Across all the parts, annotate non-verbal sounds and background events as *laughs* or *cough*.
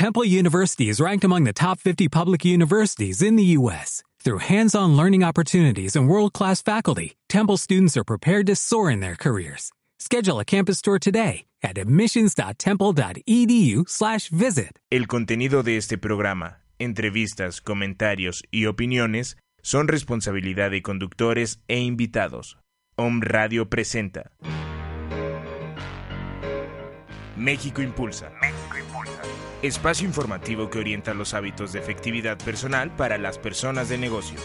Temple University is ranked among the top 50 public universities in the U.S. Through hands-on learning opportunities and world-class faculty, Temple students are prepared to soar in their careers. Schedule a campus tour today at admissions.temple.edu/visit. El contenido de este programa, entrevistas, comentarios y opiniones son responsabilidad de conductores e invitados. Om Radio presenta. México Impulsa. México. Espacio informativo que orienta los hábitos de efectividad personal para las personas de negocios.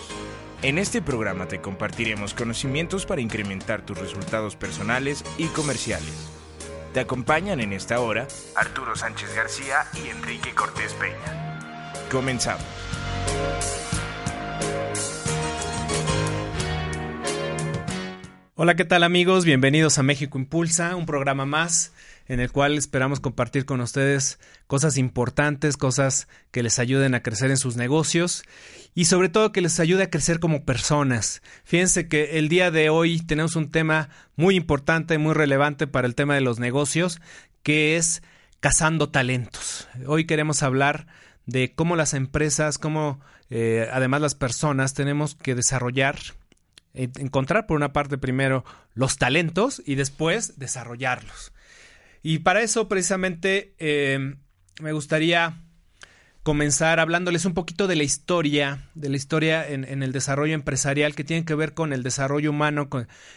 En este programa te compartiremos conocimientos para incrementar tus resultados personales y comerciales. Te acompañan en esta hora Arturo Sánchez García y Enrique Cortés Peña. Comenzamos. Hola, ¿qué tal amigos? Bienvenidos a México Impulsa, un programa más en el cual esperamos compartir con ustedes cosas importantes, cosas que les ayuden a crecer en sus negocios y sobre todo que les ayude a crecer como personas. Fíjense que el día de hoy tenemos un tema muy importante, muy relevante para el tema de los negocios, que es cazando talentos. Hoy queremos hablar de cómo las empresas, cómo eh, además las personas tenemos que desarrollar encontrar por una parte primero los talentos y después desarrollarlos. Y para eso precisamente eh, me gustaría comenzar hablándoles un poquito de la historia, de la historia en, el desarrollo empresarial que tiene que ver con el desarrollo humano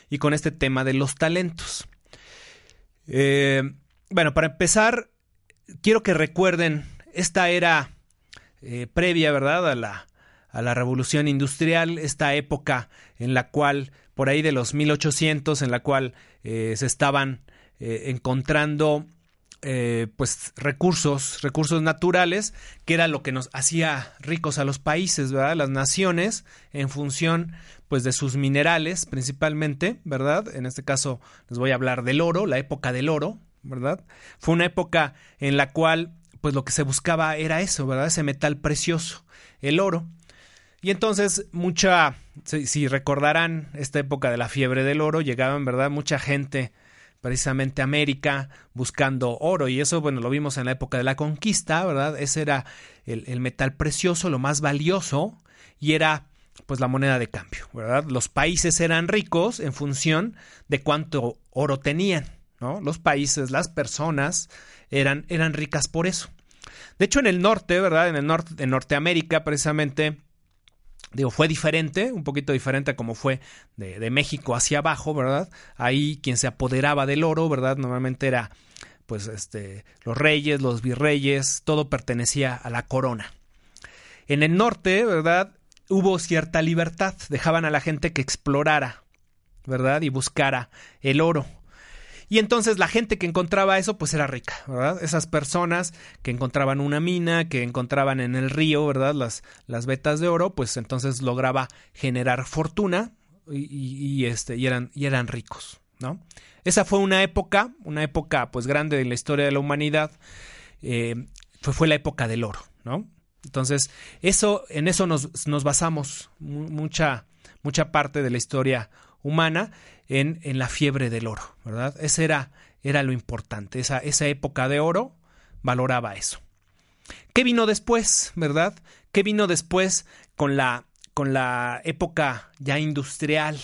y con este tema de los talentos. Eh, bueno, para empezar, quiero que recuerden esta era eh, previa, ¿verdad?, a la, a la revolución industrial, esta época en la cual, por ahí de los 1800, en la cual eh, se estaban eh, encontrando eh, pues recursos, recursos naturales, que era lo que nos hacía ricos a los países, ¿verdad? Las naciones, en función pues de sus minerales principalmente, ¿verdad? En este caso les voy a hablar del oro, la época del oro, ¿verdad? Fue una época en la cual pues lo que se buscaba era eso, ¿verdad? Ese metal precioso, el oro. Y entonces mucha, si, recordarán esta época de la fiebre del oro, llegaban, ¿verdad? Mucha gente precisamente América buscando oro y eso, bueno, lo vimos en la época de la conquista, ¿verdad? Ese era el, el metal precioso, lo más valioso y era pues la moneda de cambio, ¿verdad? Los países eran ricos en función de cuánto oro tenían, ¿no? Los países, las personas eran, eran ricas por eso. De hecho, en el norte, ¿verdad? En el norte, en Norteamérica, precisamente, Digo, fue diferente, un poquito diferente a como fue de, de, México hacia abajo, ¿verdad? Ahí quien se apoderaba del oro, ¿verdad? Normalmente era, pues, este, los reyes, los virreyes, todo pertenecía a la corona. En el norte, ¿verdad? Hubo cierta libertad, dejaban a la gente que explorara, ¿verdad? Y buscara el oro. Y entonces la gente que encontraba eso, pues era rica, ¿verdad? Esas personas que encontraban una mina, que encontraban en el río, ¿verdad? Las, las vetas de oro, pues entonces lograba generar fortuna y, este, y, eran, y eran ricos, ¿no? Esa fue una época, una época pues grande de la historia de la humanidad, eh, fue, fue la época del oro, ¿no? Entonces, eso, en eso nos, nos basamos mucha, mucha parte de la historia humana en, en la fiebre del oro, ¿verdad? Ese era, era lo importante, esa, esa época de oro valoraba eso. ¿Qué vino después, verdad? ¿Qué vino después con la, con la época ya industrial?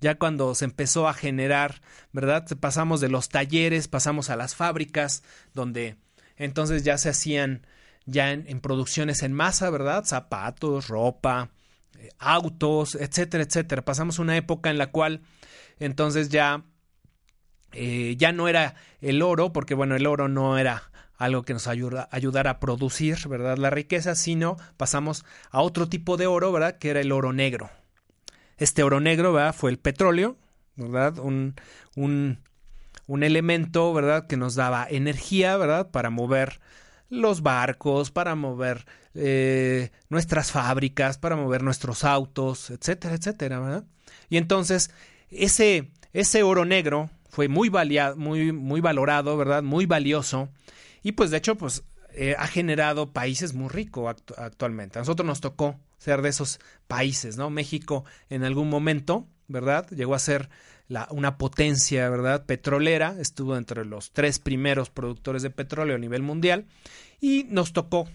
Ya cuando se empezó a generar, ¿verdad? Pasamos de los talleres, pasamos a las fábricas, donde entonces ya se hacían ya en, producciones en masa, ¿verdad? Zapatos, ropa, eh, autos, etcétera, etcétera. Pasamos una época en la cual entonces ya, eh, ya no era el oro, porque bueno, el oro no era algo que nos ayuda, ayudara a producir, ¿verdad? La riqueza, sino pasamos a otro tipo de oro, ¿verdad? Que era el oro negro. Este oro negro, ¿verdad? Fue el petróleo, ¿verdad? Un, un, un elemento, ¿verdad? Que nos daba energía, ¿verdad? Para mover los barcos, para mover eh, nuestras fábricas, para mover nuestros autos, etcétera, etcétera, ¿verdad? Y entonces ese, ese oro negro fue muy, muy, muy valorado, ¿verdad? Muy valioso. Y pues de hecho, pues eh, ha generado países muy ricos actualmente. A nosotros nos tocó ser de esos países, ¿no? México en algún momento, ¿verdad? Llegó a ser una potencia, ¿verdad? Petrolera, estuvo entre los tres primeros productores de petróleo a nivel mundial y nos tocó,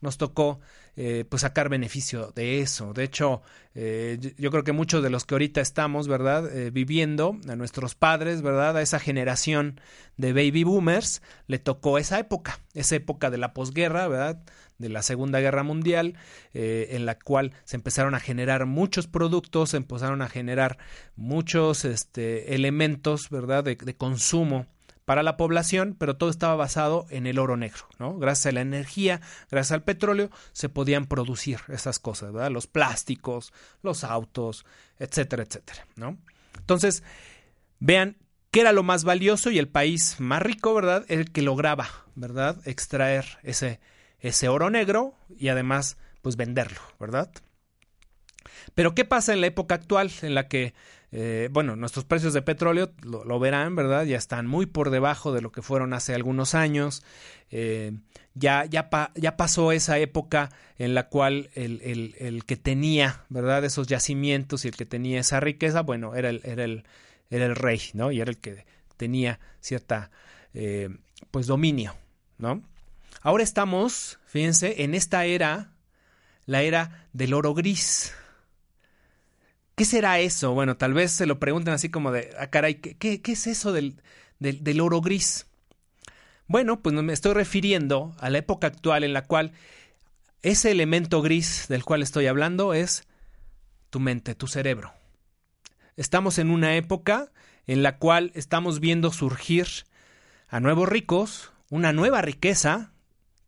nos tocó eh, pues sacar beneficio de eso. De hecho, eh, yo creo que muchos de los que ahorita estamos, ¿verdad? Eh, viviendo, a nuestros padres, ¿verdad? A esa generación de baby boomers, le tocó esa época, esa época de la posguerra, ¿verdad? de la Segunda Guerra Mundial, en la cual se empezaron a generar muchos productos, se empezaron a generar muchos este, elementos, ¿verdad?, de, de consumo para la población, pero todo estaba basado en el oro negro, ¿no? Gracias a la energía, gracias al petróleo, se podían producir esas cosas, ¿verdad? Los plásticos, los autos, etcétera, etcétera, ¿no? Entonces, vean qué era lo más valioso y el país más rico, ¿verdad? El que lograba, ¿verdad? Extraer ese, ese oro negro y además, pues venderlo, ¿verdad? Pero ¿qué pasa en la época actual en la que eh, bueno, nuestros precios de petróleo, lo, verán, ¿verdad? Ya están muy por debajo de lo que fueron hace algunos años. Eh, ya, ya, ya pasó esa época en la cual el, el, el, que tenía, ¿verdad? Esos yacimientos y el que tenía esa riqueza, bueno, era el, era el, era el rey, ¿no? Y era el que tenía cierta, eh, pues, dominio, ¿no? Ahora estamos, fíjense, en esta era, la era del oro gris. ¿Qué será eso? Bueno, tal vez se lo pregunten así como de, ah, caray, ¿qué, es eso del, del, oro gris? Bueno, pues me estoy refiriendo a la época actual en la cual ese elemento gris del cual estoy hablando es tu mente, tu cerebro. Estamos en una época en la cual estamos viendo surgir a nuevos ricos, una nueva riqueza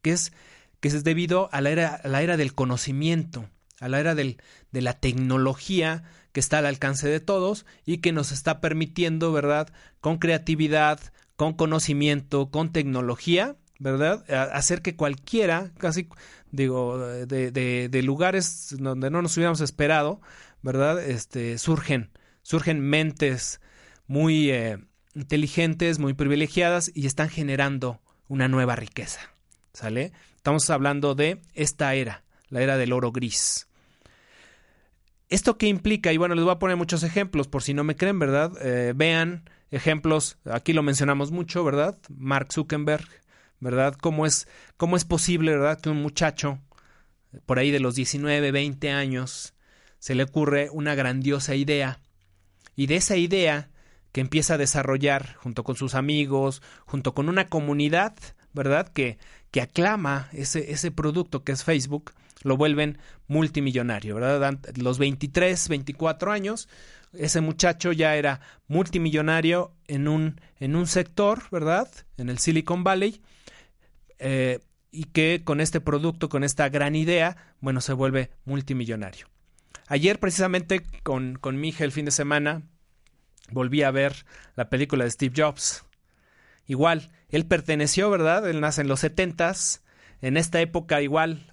que es, que es debido a la era, a la era del conocimiento, a la era del, de la tecnología que está al alcance de todos y que nos está permitiendo, ¿verdad? Con creatividad, con conocimiento, con tecnología, ¿verdad? Hacer que cualquiera, casi digo, de, lugares donde no nos hubiéramos esperado, ¿verdad? Este, surgen, surgen mentes muy eh, inteligentes, muy privilegiadas y están generando una nueva riqueza, ¿sale? Estamos hablando de esta era, la era del oro gris. ¿Esto qué implica? Y bueno, les voy a poner muchos ejemplos por si no me creen, ¿verdad? Eh, vean ejemplos, aquí lo mencionamos mucho, ¿verdad? Mark Zuckerberg, ¿verdad? ¿Cómo es, cómo es posible, ¿verdad? Que un muchacho por ahí de los 19, 20 años se le ocurre una grandiosa idea y de esa idea que empieza a desarrollar junto con sus amigos, junto con una comunidad, ¿verdad? Que, que aclama ese, ese producto que es Facebook, lo vuelven multimillonario, ¿verdad? Los 23, 24 años, ese muchacho ya era multimillonario en un, en un sector, ¿verdad? En el Silicon Valley. Eh, y que con este producto, con esta gran idea, bueno, se vuelve multimillonario. Ayer precisamente con, con mi hija el fin de semana volví a ver la película de Steve Jobs. Igual, él perteneció, ¿verdad? Él nace en los setentas. En esta época igual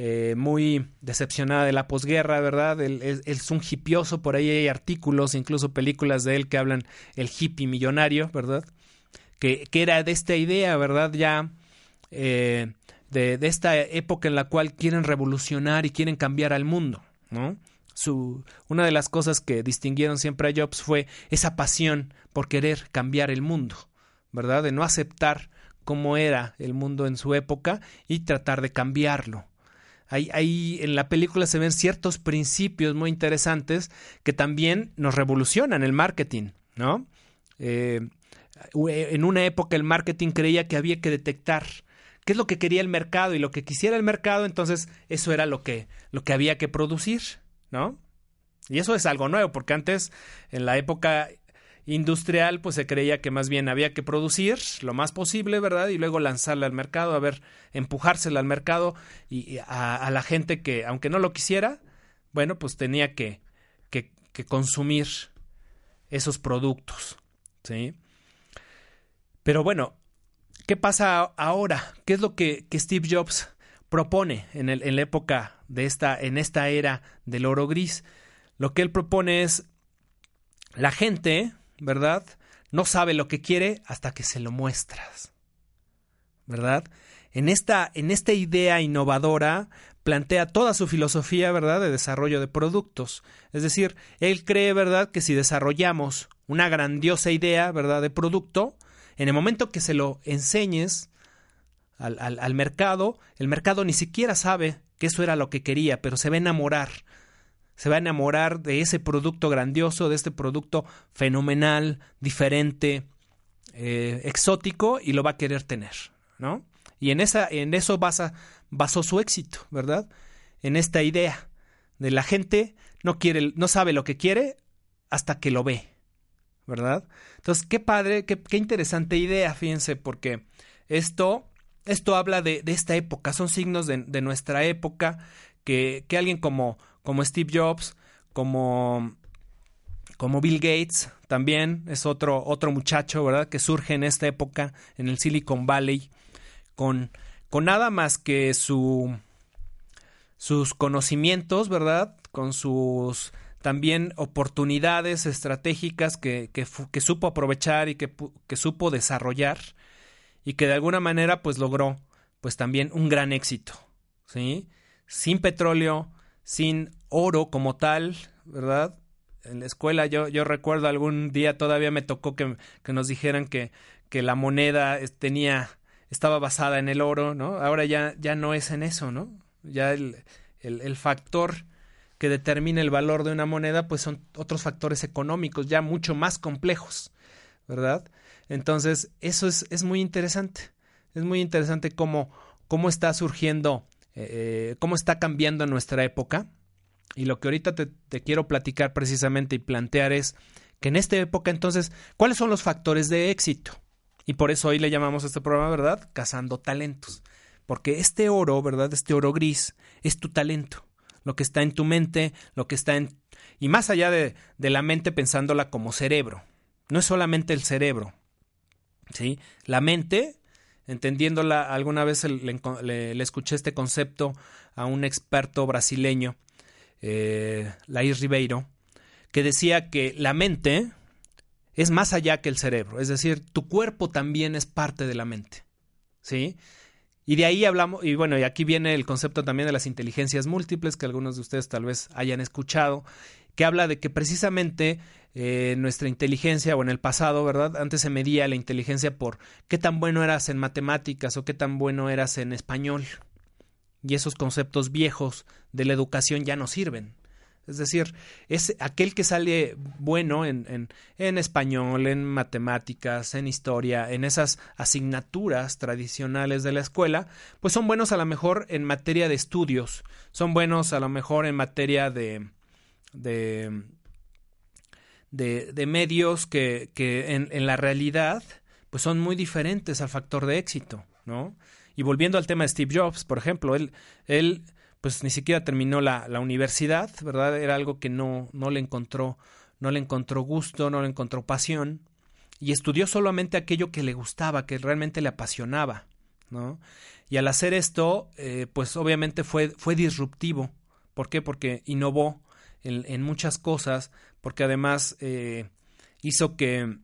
eh, muy decepcionada de la posguerra, ¿verdad? Él, es un hipioso, por ahí hay artículos, incluso películas de él que hablan el hippie millonario, ¿verdad? Que, que era de esta idea, ¿verdad? Ya eh, de, de, esta época en la cual quieren revolucionar y quieren cambiar al mundo, ¿no? Su, una de las cosas que distinguieron siempre a Jobs fue esa pasión por querer cambiar el mundo, ¿verdad? De no aceptar cómo era el mundo en su época y tratar de cambiarlo. Ahí, en la película se ven ciertos principios muy interesantes que también nos revolucionan el marketing, ¿no? Eh, en una época el marketing creía que había que detectar qué es lo que quería el mercado y lo que quisiera el mercado, entonces eso era lo que, lo que había que producir, ¿no? Y eso es algo nuevo, porque antes, en la época industrial, pues se creía que más bien había que producir lo más posible, ¿verdad? Y luego lanzarla al mercado, a ver, empujársela al mercado y a, la gente que, aunque no lo quisiera, bueno, pues tenía que, que, consumir esos productos, ¿sí? Pero bueno, ¿qué pasa ahora? ¿Qué es lo que, que Steve Jobs propone en, el, en la época de esta, en esta era del oro gris? Lo que él propone es la gente ¿verdad? No sabe lo que quiere hasta que se lo muestras, ¿verdad? En esta, en esta idea innovadora plantea toda su filosofía, ¿verdad?, de desarrollo de productos. Es decir, él cree, ¿verdad?, que si desarrollamos una grandiosa idea, ¿verdad?, de producto, en el momento que se lo enseñes al, al, mercado, el mercado ni siquiera sabe que eso era lo que quería, pero se va a enamorar. Se va a enamorar de ese producto grandioso, de este producto fenomenal, diferente, eh, exótico, y lo va a querer tener, ¿no? Y en, esa, en eso basa, basó su éxito, ¿verdad? En esta idea de la gente no quiere, no sabe lo que quiere hasta que lo ve, ¿verdad? Entonces, qué padre, qué, qué interesante idea, fíjense, porque esto, esto habla de, de esta época, son signos de, de nuestra época, que, que, alguien como, como Steve Jobs, como, como Bill Gates, también es otro, otro muchacho, ¿verdad? Que surge en esta época, en el Silicon Valley, con, con nada más que su, sus conocimientos, ¿verdad? Con sus también oportunidades estratégicas que, que, supo aprovechar y que, que, supo desarrollar y que de alguna manera pues logró pues también un gran éxito, ¿sí? Sin petróleo, sin oro como tal, ¿verdad? En la escuela yo, yo recuerdo algún día todavía me tocó que, que nos dijeran que, que la moneda tenía estaba basada en el oro, ¿no? Ahora ya, ya no es en eso, ¿no? Ya el, el, factor que determina el valor de una moneda, pues son otros factores económicos ya mucho más complejos, ¿verdad? Entonces, eso es, es muy interesante. Es muy interesante cómo, cómo está surgiendo, eh, cómo está cambiando nuestra época. Y lo que ahorita te, quiero platicar precisamente y plantear es que en esta época, entonces, ¿cuáles son los factores de éxito? Y por eso hoy le llamamos a este programa, ¿verdad? Cazando talentos. Porque este oro, ¿verdad? Este oro gris es tu talento. Lo que está en tu mente, lo que está en... Y más allá de, de la mente pensándola como cerebro. No es solamente el cerebro. ¿Sí? La mente, entendiéndola, alguna vez le, escuché este concepto a un experto brasileño, eh, Laís Ribeiro, que decía que la mente es más allá que el cerebro, es decir, tu cuerpo también es parte de la mente, ¿sí? Y de ahí hablamos, y bueno, y aquí viene el concepto también de las inteligencias múltiples, que algunos de ustedes tal vez hayan escuchado, que habla de que precisamente eh, nuestra inteligencia, o en el pasado, ¿verdad? Antes se medía la inteligencia por qué tan bueno eras en matemáticas o qué tan bueno eras en español. Y esos conceptos viejos de la educación ya no sirven. Es decir, es aquel que sale bueno en, en, en, español, en matemáticas, en historia, en esas asignaturas tradicionales de la escuela, pues son buenos a lo mejor en materia de estudios, son buenos a lo mejor en materia de, de, de, medios que, que en, en, la realidad pues son muy diferentes al factor de éxito, ¿no? Y volviendo al tema de Steve Jobs, por ejemplo, él, él pues ni siquiera terminó la, la universidad, ¿verdad? Era algo que no, no le encontró, no le encontró gusto, no le encontró pasión, y estudió solamente aquello que le gustaba, que realmente le apasionaba, ¿no? Y al hacer esto, eh, pues obviamente fue, fue disruptivo. ¿Por qué? Porque innovó en, muchas cosas, porque además eh, hizo que,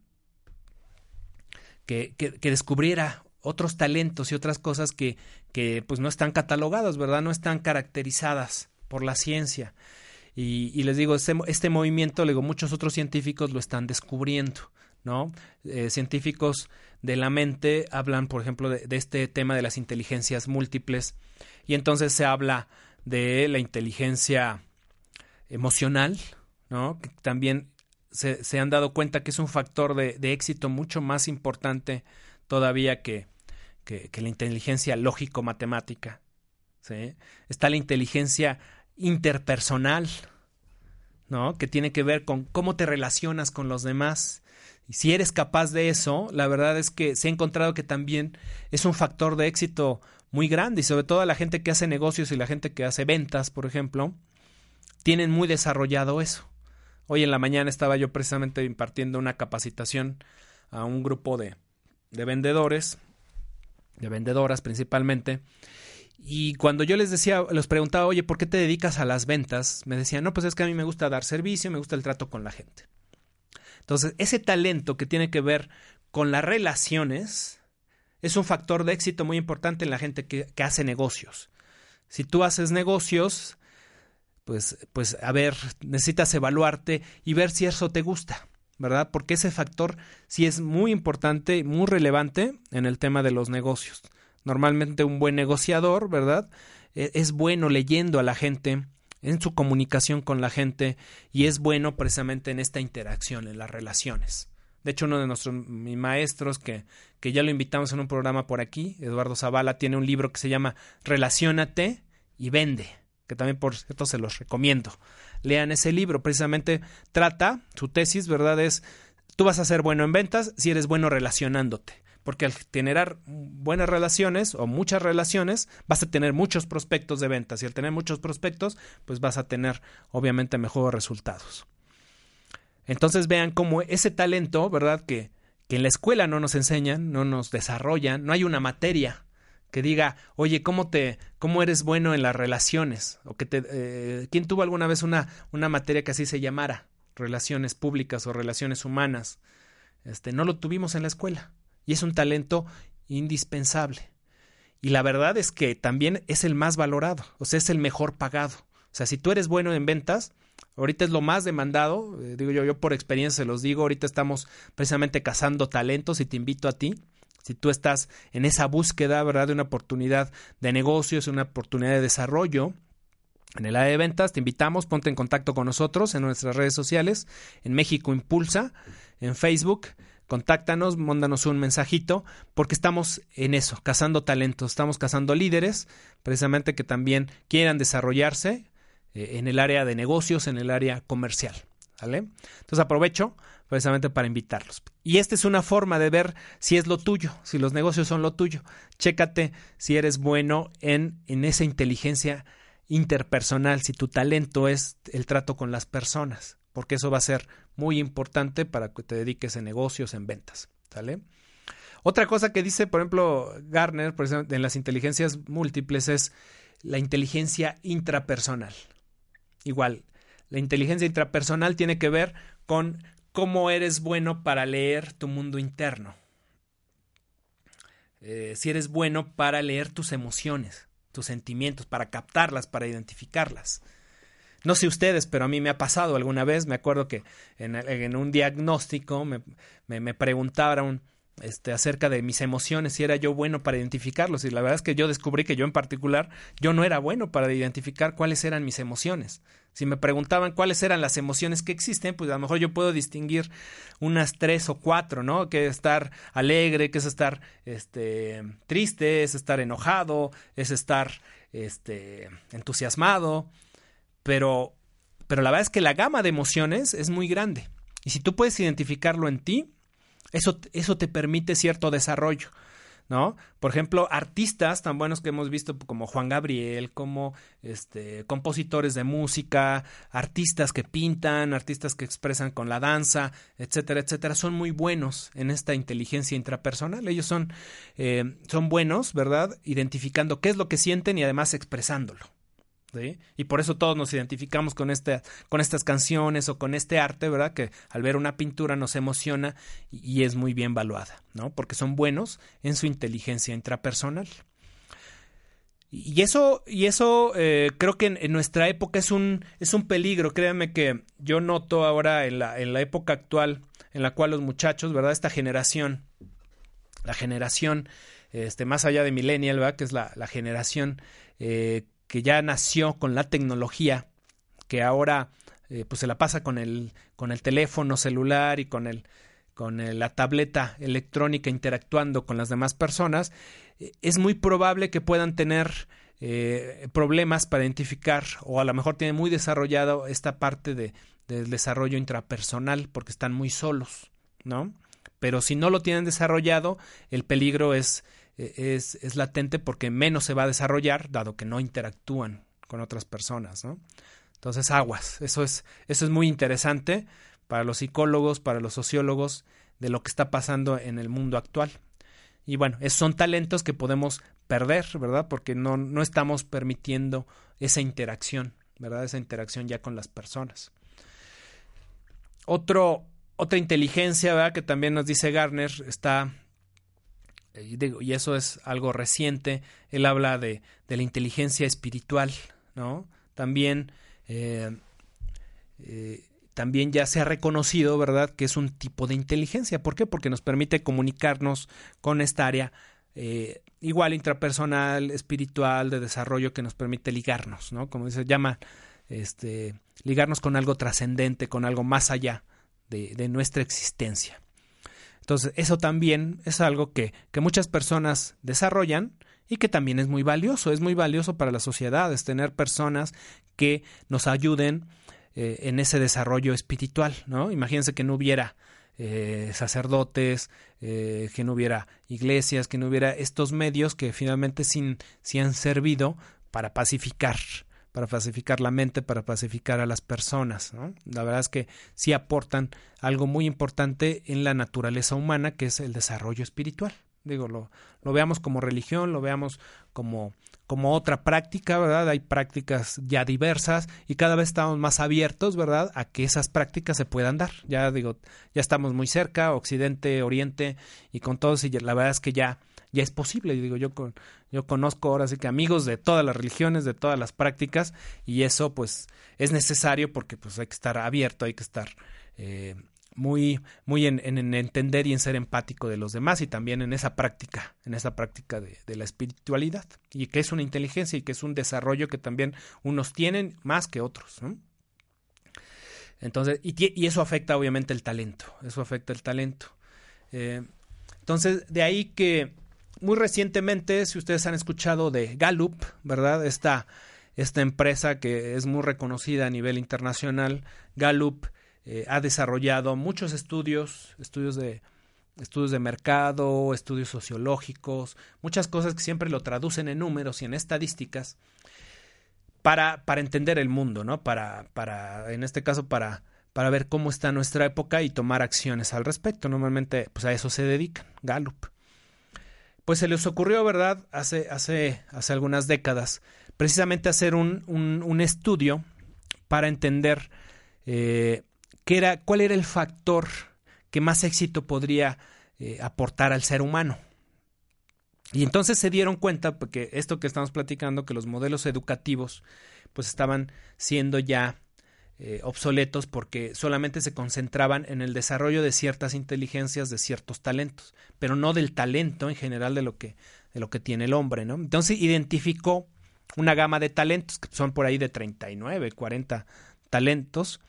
que, que, descubriera otros talentos y otras cosas que, que pues no están catalogadas, ¿verdad? No están caracterizadas por la ciencia. Y, y les digo, este, este, movimiento, le digo, muchos otros científicos lo están descubriendo, ¿no? Eh, científicos de la mente hablan, por ejemplo, de, de, este tema de las inteligencias múltiples. Y entonces se habla de la inteligencia emocional, ¿no? También se, se han dado cuenta que es un factor de, de éxito mucho más importante todavía que, que, que la inteligencia lógico-matemática. ¿sí? Está la inteligencia interpersonal, ¿no? Que tiene que ver con cómo te relacionas con los demás. Y si eres capaz de eso, la verdad es que se ha encontrado que también es un factor de éxito muy grande y sobre todo la gente que hace negocios y la gente que hace ventas, por ejemplo, tienen muy desarrollado eso. Hoy en la mañana estaba yo precisamente impartiendo una capacitación a un grupo de, de vendedores de vendedoras principalmente. Y cuando yo les decía, les preguntaba, oye, ¿por qué te dedicas a las ventas? Me decían, no, pues es que a mí me gusta dar servicio, me gusta el trato con la gente. Entonces, ese talento que tiene que ver con las relaciones es un factor de éxito muy importante en la gente que hace negocios. Si tú haces negocios, pues, pues a ver, necesitas evaluarte y ver si eso te gusta, ¿verdad? Porque ese factor sí es muy importante, muy relevante en el tema de los negocios. Normalmente un buen negociador, ¿verdad? E, es bueno leyendo a la gente, en su comunicación con la gente y es bueno precisamente en esta interacción, en las relaciones. De hecho, uno de nuestros maestros, que, que ya lo invitamos en un programa por aquí, Eduardo Zavala, tiene un libro que se llama Relaciónate y vende, que también por cierto se los recomiendo. Lean ese libro, precisamente trata, su tesis, ¿verdad? Es, tú vas a ser bueno en ventas si eres bueno relacionándote porque al generar buenas relaciones o muchas relaciones vas a tener muchos prospectos de ventas y al tener muchos prospectos pues vas a tener obviamente mejores resultados. Entonces vean cómo ese talento, ¿verdad? Que, que en la escuela no nos enseñan, no nos desarrollan, no hay una materia que diga, oye, ¿cómo te, cómo eres bueno en las relaciones? O que te, eh, ¿quién tuvo alguna vez una, una materia que así se llamara? Relaciones públicas o relaciones humanas. Este, no lo tuvimos en la escuela. Y es un talento indispensable. Y la verdad es que también es el más valorado, o sea, es el mejor pagado. O sea, si tú eres bueno en ventas, ahorita es lo más demandado, eh, digo yo, yo por experiencia se los digo, ahorita estamos precisamente cazando talentos y te invito a ti. Si tú estás en esa búsqueda, ¿verdad?, de una oportunidad de negocios, una oportunidad de desarrollo, en el área de ventas, te invitamos, ponte en contacto con nosotros en nuestras redes sociales, en México Impulsa, en Facebook, contáctanos, mándanos un mensajito, porque estamos en eso, cazando talentos, estamos cazando líderes, precisamente que también quieran desarrollarse eh, en el área de negocios, en el área comercial. ¿Vale? Entonces aprovecho precisamente para invitarlos. Y esta es una forma de ver si es lo tuyo, si los negocios son lo tuyo. Chécate si eres bueno en, en esa inteligencia interpersonal, si tu talento es el trato con las personas porque eso va a ser muy importante para que te dediques en negocios, en ventas. ¿Sale? Otra cosa que dice, por ejemplo, Garner, por ejemplo, en las inteligencias múltiples es la inteligencia intrapersonal. Igual, la inteligencia intrapersonal tiene que ver con cómo eres bueno para leer tu mundo interno. Eh, si eres bueno para leer tus emociones, tus sentimientos, para captarlas, para identificarlas. No sé ustedes, pero a mí me ha pasado alguna vez. Me acuerdo que en, un diagnóstico me, me, preguntaron este, acerca de mis emociones, si era yo bueno para identificarlos. Y la verdad es que yo descubrí que yo en particular, yo no era bueno para identificar cuáles eran mis emociones. Si me preguntaban cuáles eran las emociones que existen, pues a lo mejor yo puedo distinguir unas tres o cuatro, ¿no? Que es estar alegre, que es estar este, triste, es estar enojado, es estar este, entusiasmado, pero, pero la verdad es que la gama de emociones es muy grande. Y si tú puedes identificarlo en ti, eso, eso te permite cierto desarrollo. ¿No? Por ejemplo, artistas tan buenos que hemos visto como Juan Gabriel, como este, compositores de música, artistas que pintan, artistas que expresan con la danza, etcétera, etcétera, son muy buenos en esta inteligencia intrapersonal. Ellos son, eh, son buenos, ¿verdad? Identificando qué es lo que sienten y además expresándolo. Y por eso todos nos identificamos con, este, con estas canciones o con este arte, ¿verdad? Que al ver una pintura nos emociona y, es muy bien valuada, ¿no? Porque son buenos en su inteligencia intrapersonal. Y eso, y eso eh, creo que en, nuestra época es un, es un peligro. Créanme que yo noto ahora en la, en la época actual en la cual los muchachos, ¿verdad? Esta generación, la generación, este, más allá de millennial, ¿verdad? Que es la, generación eh, que ya nació con la tecnología, que ahora eh, pues se la pasa con el, con el teléfono celular y con el con la tableta electrónica interactuando con las demás personas, eh, es muy probable que puedan tener eh, problemas para identificar o a lo mejor tienen muy desarrollado esta parte de, del desarrollo intrapersonal porque están muy solos, ¿no? Pero si no lo tienen desarrollado, el peligro es es, es, latente porque menos se va a desarrollar, dado que no interactúan con otras personas, ¿no? Entonces, aguas. Eso es, eso es muy interesante para los psicólogos, para los sociólogos, de lo que está pasando en el mundo actual. Y bueno, son talentos que podemos perder, ¿verdad? Porque no, no estamos permitiendo esa interacción, ¿verdad? Esa interacción ya con las personas. Otro, otra inteligencia, ¿verdad? Que también nos dice Garner, está y, digo, y eso es algo reciente, él habla de, de la inteligencia espiritual, ¿no? También, eh, eh, también ya se ha reconocido, ¿verdad?, que es un tipo de inteligencia. ¿Por qué? Porque nos permite comunicarnos con esta área eh, igual intrapersonal, espiritual, de desarrollo que nos permite ligarnos, ¿no? Como se llama, este, ligarnos con algo trascendente, con algo más allá de, de nuestra existencia. Entonces, eso también es algo que, que muchas personas desarrollan y que también es muy valioso. Es muy valioso para la sociedad, es tener personas que nos ayuden eh, en ese desarrollo espiritual, ¿no? Imagínense que no hubiera eh, sacerdotes, eh, que no hubiera iglesias, que no hubiera estos medios que finalmente sí, sí han servido para pacificar para pacificar la mente, para pacificar a las personas. La verdad es que sí aportan algo muy importante en la naturaleza humana, que es el desarrollo espiritual. Digo, lo, lo veamos como religión, lo veamos como, como otra práctica, ¿verdad? Hay prácticas ya diversas y cada vez estamos más abiertos, ¿verdad? A que esas prácticas se puedan dar. Ya digo, ya estamos muy cerca, Occidente, Oriente, y con todos, y la verdad es que ya ya es posible. Digo, yo, yo conozco ahora sí que amigos de todas las religiones, de todas las prácticas, y eso pues es necesario porque pues hay que estar abierto, hay que estar eh, muy, muy en, entender y en ser empático de los demás y también en esa práctica, en esa práctica de, la espiritualidad, y que es una inteligencia y que es un desarrollo que también unos tienen más que otros. Entonces, y, y, eso afecta obviamente el talento, eso afecta el talento. Eh, entonces, de ahí que muy recientemente, si ustedes han escuchado de Gallup, ¿verdad? Esta, esta empresa que es muy reconocida a nivel internacional, Gallup eh, ha desarrollado muchos estudios, estudios de estudios de mercado, estudios sociológicos, muchas cosas que siempre lo traducen en números y en estadísticas para, para entender el mundo, ¿no? Para, para, en este caso, para, para ver cómo está nuestra época y tomar acciones al respecto. Normalmente, pues a eso se dedican, Gallup pues se les ocurrió, ¿verdad? Hace, hace, hace algunas décadas, precisamente hacer un, un, estudio para entender eh, qué era, cuál era el factor que más éxito podría eh, aportar al ser humano. Y entonces se dieron cuenta, porque esto que estamos platicando, que los modelos educativos pues estaban siendo ya eh, obsoletos porque solamente se concentraban en el desarrollo de ciertas inteligencias, de ciertos talentos, pero no del talento en general de lo que, de lo que tiene el hombre, ¿no? Entonces identificó una gama de talentos, que son por ahí de 39, 40 talentos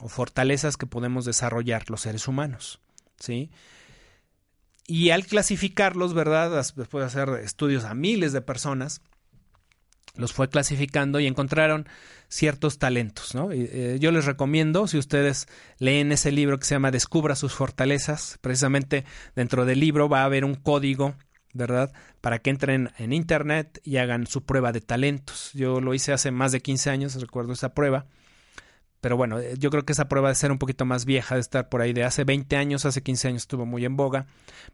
o fortalezas que podemos desarrollar los seres humanos, ¿sí? Y al clasificarlos, ¿verdad? Después de hacer estudios a miles de personas, los fue clasificando y encontraron ciertos talentos. ¿no? Eh, yo les recomiendo, si ustedes leen ese libro que se llama Descubra sus fortalezas, precisamente dentro del libro va a haber un código, ¿verdad? Para que entren en Internet y hagan su prueba de talentos. Yo lo hice hace más de 15 años, recuerdo esa prueba. Pero bueno, eh, yo creo que esa prueba de ser un poquito más vieja, de estar por ahí de hace 20 años, hace 15 años estuvo muy en boga,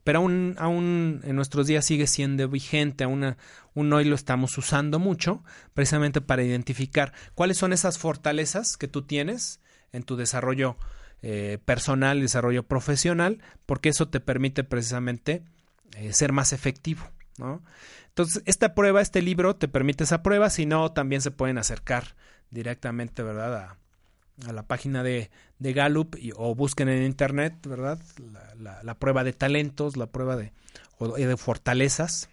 pero aún, aún en nuestros días sigue siendo vigente, aún, hoy lo estamos usando mucho, precisamente para identificar cuáles son esas fortalezas que tú tienes en tu desarrollo eh, personal, desarrollo profesional, porque eso te permite precisamente eh, ser más efectivo. ¿no? Entonces, esta prueba, este libro te permite esa prueba, si no, también se pueden acercar directamente, ¿verdad? A, a la página de, de Gallup o busquen en internet, ¿verdad? La, prueba de talentos, la prueba de, de fortalezas.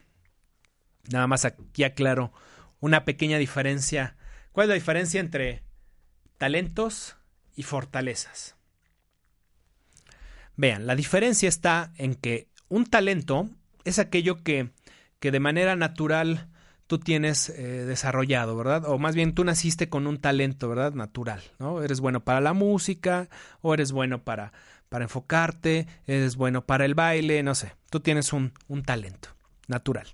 Nada más aquí aclaro una pequeña diferencia. ¿Cuál es la diferencia entre talentos y fortalezas? Vean, la diferencia está en que un talento es aquello que, que de manera natural tú tienes eh, desarrollado, ¿verdad? O más bien tú naciste con un talento, ¿verdad? Natural, ¿no? Eres bueno para la música, o eres bueno para, para enfocarte, eres bueno para el baile, no sé, tú tienes un, un talento natural.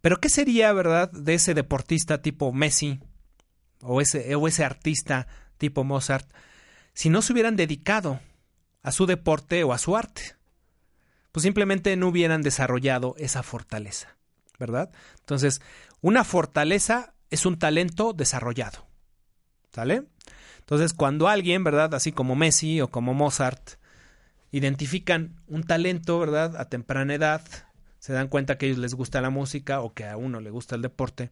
Pero ¿qué sería, verdad, de ese deportista tipo Messi o ese, o ese artista tipo Mozart si no se hubieran dedicado a su deporte o a su arte? Pues simplemente no hubieran desarrollado esa fortaleza, ¿verdad? Entonces, una fortaleza es un talento desarrollado. ¿Sale? Entonces, cuando alguien, ¿verdad? Así como Messi o como Mozart, identifican un talento, ¿verdad? A temprana edad, se dan cuenta que a ellos les gusta la música o que a uno le gusta el deporte,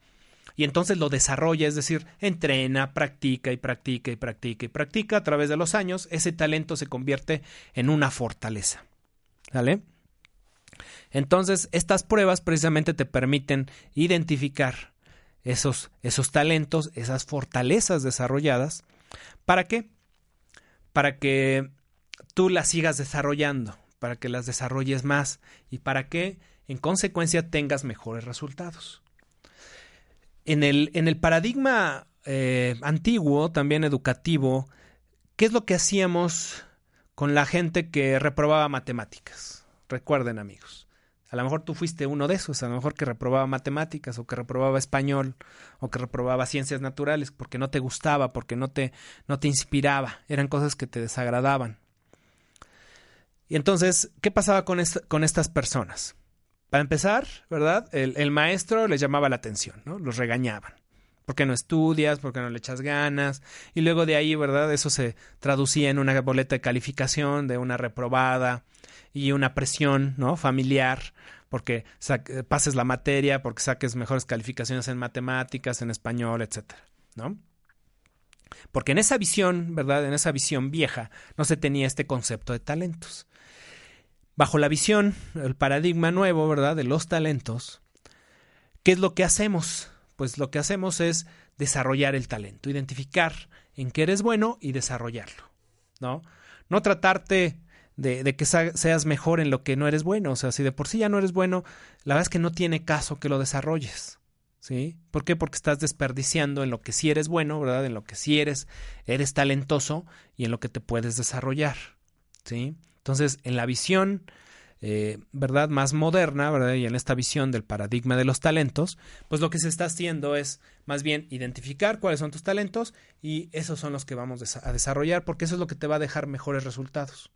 y entonces lo desarrolla, es decir, entrena, practica y practica y practica y practica a través de los años, ese talento se convierte en una fortaleza. ¿Vale? Entonces, estas pruebas precisamente te permiten identificar esos, esos talentos, esas fortalezas desarrolladas. ¿Para qué? Para que tú las sigas desarrollando, para que las desarrolles más y para que, en consecuencia, tengas mejores resultados. En el, en el paradigma eh, antiguo, también educativo, ¿qué es lo que hacíamos con la gente que reprobaba matemáticas? Recuerden, amigos. A lo mejor tú fuiste uno de esos, a lo mejor que reprobaba matemáticas o que reprobaba español o que reprobaba ciencias naturales porque no te gustaba, porque no te, no te inspiraba, eran cosas que te desagradaban. Y entonces, ¿qué pasaba con, con estas personas? Para empezar, ¿verdad? El, maestro les llamaba la atención, ¿no? Los regañaban. ¿Por qué no estudias? ¿Por qué no le echas ganas? Y luego de ahí, ¿verdad? Eso se traducía en una boleta de calificación de una reprobada y una presión, ¿no? Familiar, porque pases la materia, porque saques mejores calificaciones en matemáticas, en español, etcétera, ¿no? Porque en esa visión, ¿verdad? En esa visión vieja, no se tenía este concepto de talentos. Bajo la visión, el paradigma nuevo, ¿verdad? De los talentos, ¿qué es lo que hacemos? Pues lo que hacemos es desarrollar el talento, identificar en qué eres bueno y desarrollarlo, ¿no? No tratarte de, que seas mejor en lo que no eres bueno. O sea, si de por sí ya no eres bueno, la verdad es que no tiene caso que lo desarrolles. ¿Sí? ¿Por qué? Porque estás desperdiciando en lo que sí eres bueno, ¿verdad? En lo que sí eres, eres talentoso y en lo que te puedes desarrollar. ¿Sí? Entonces, en la visión, eh, ¿verdad? Más moderna, ¿verdad? Y en esta visión del paradigma de los talentos, pues lo que se está haciendo es más bien identificar cuáles son tus talentos y esos son los que vamos a desarrollar porque eso es lo que te va a dejar mejores resultados.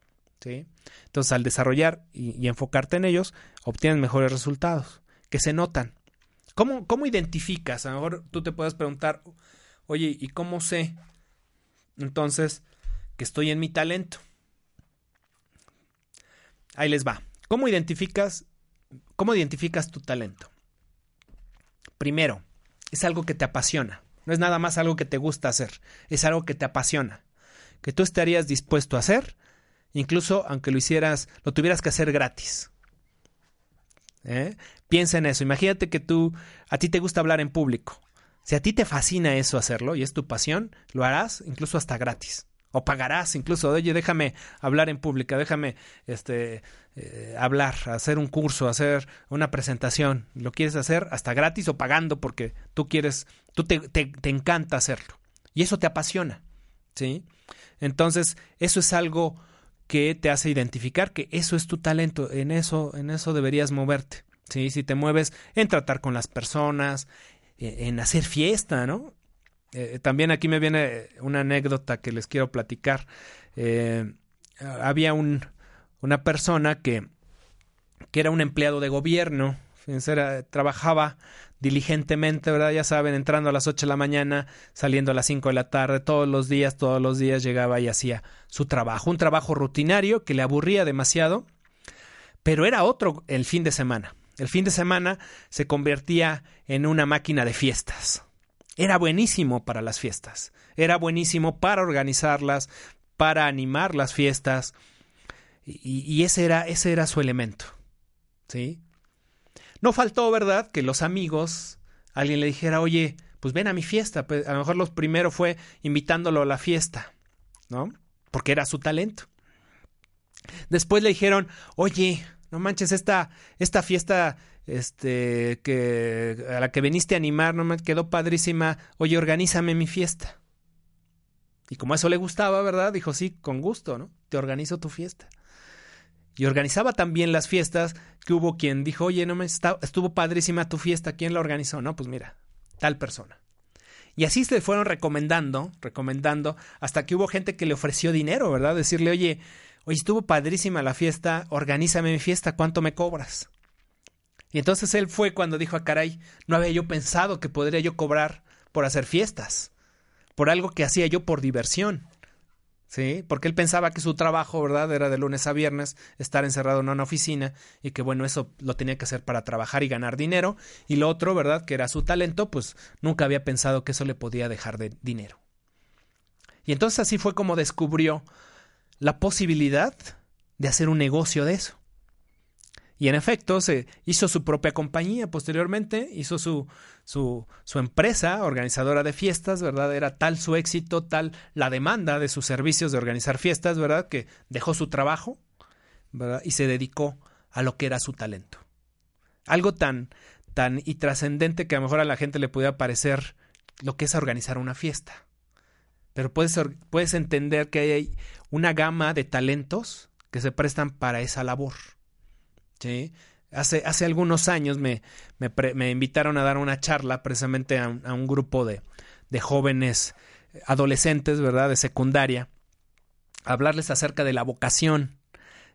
Entonces, al desarrollar y, enfocarte en ellos, obtienes mejores resultados que se notan. ¿Cómo, ¿Cómo identificas? A lo mejor tú te puedes preguntar, oye, ¿y cómo sé entonces que estoy en mi talento? Ahí les va. ¿Cómo identificas, cómo identificas tu talento? Primero, es algo que te apasiona. No es nada más algo que te gusta hacer, es algo que te apasiona, que tú estarías dispuesto a hacer, incluso aunque lo hicieras, lo tuvieras que hacer gratis. ¿Eh? Piensa en eso. Imagínate que tú, a ti te gusta hablar en público. Si a ti te fascina eso hacerlo y es tu pasión, lo harás incluso hasta gratis o pagarás incluso, oye, déjame hablar en pública, déjame este, eh, hablar, hacer un curso, hacer una presentación. Lo quieres hacer hasta gratis o pagando porque tú quieres, tú te, te, encanta hacerlo. Y eso te apasiona, ¿sí? Entonces, eso es algo que te hace identificar que eso es tu talento, en eso, en eso deberías moverte. ¿sí? Si te mueves en tratar con las personas, e, en hacer fiesta, ¿no? Eh, también aquí me viene una anécdota que les quiero platicar. Eh, había un, una persona que, que era un empleado de gobierno, trabajaba diligentemente, ¿verdad? Ya saben, entrando a las 8 de la mañana, saliendo a las 5 de la tarde, todos los días, todos los días llegaba y hacía su trabajo, un trabajo rutinario que le aburría demasiado, pero era otro el fin de semana. El fin de semana se convertía en una máquina de fiestas era buenísimo para las fiestas, era buenísimo para organizarlas, para animar las fiestas, y, ese, era, ese era su elemento. ¿Sí? No faltó, ¿verdad?, que los amigos, alguien le dijera, oye, pues ven a mi fiesta. Pues a lo mejor lo primero fue invitándolo a la fiesta, ¿no? Porque era su talento. Después le dijeron, oye, no manches, esta, esta fiesta este, que a la que viniste a animar, no me quedó padrísima, oye, organízame mi fiesta. Y como eso le gustaba, ¿verdad? Dijo, sí, con gusto, ¿no? Te organizo tu fiesta. Y organizaba también las fiestas, que hubo quien dijo, oye, no me estuvo padrísima tu fiesta, ¿quién la organizó? No, pues mira, tal persona. Y así se fueron recomendando, recomendando, hasta que hubo gente que le ofreció dinero, ¿verdad? Decirle, oye, oye, estuvo padrísima la fiesta, organízame mi fiesta, ¿cuánto me cobras? Y entonces él fue cuando dijo, a ah, caray, no había yo pensado que podría yo cobrar por hacer fiestas, por algo que hacía yo por diversión. ¿Sí? Porque él pensaba que su trabajo, ¿verdad? Era de lunes a viernes estar encerrado en una oficina y que, bueno, eso lo tenía que hacer para trabajar y ganar dinero. Y lo otro, ¿verdad? Que era su talento, pues nunca había pensado que eso le podía dejar de dinero. Y entonces así fue como descubrió la posibilidad de hacer un negocio de eso. Y en efecto, se hizo su propia compañía posteriormente, hizo su, su, empresa organizadora de fiestas, ¿verdad? Era tal su éxito, tal la demanda de sus servicios de organizar fiestas, ¿verdad? Que dejó su trabajo, ¿verdad? Y se dedicó a lo que era su talento. Algo tan, tan y trascendente que a lo mejor a la gente le pudiera parecer lo que es organizar una fiesta. Pero puedes, puedes entender que hay una gama de talentos que se prestan para esa labor. ¿Sí? Hace, hace algunos años me, me, invitaron a dar una charla precisamente a un, grupo de, de, jóvenes adolescentes, ¿verdad? De secundaria, a hablarles acerca de la vocación.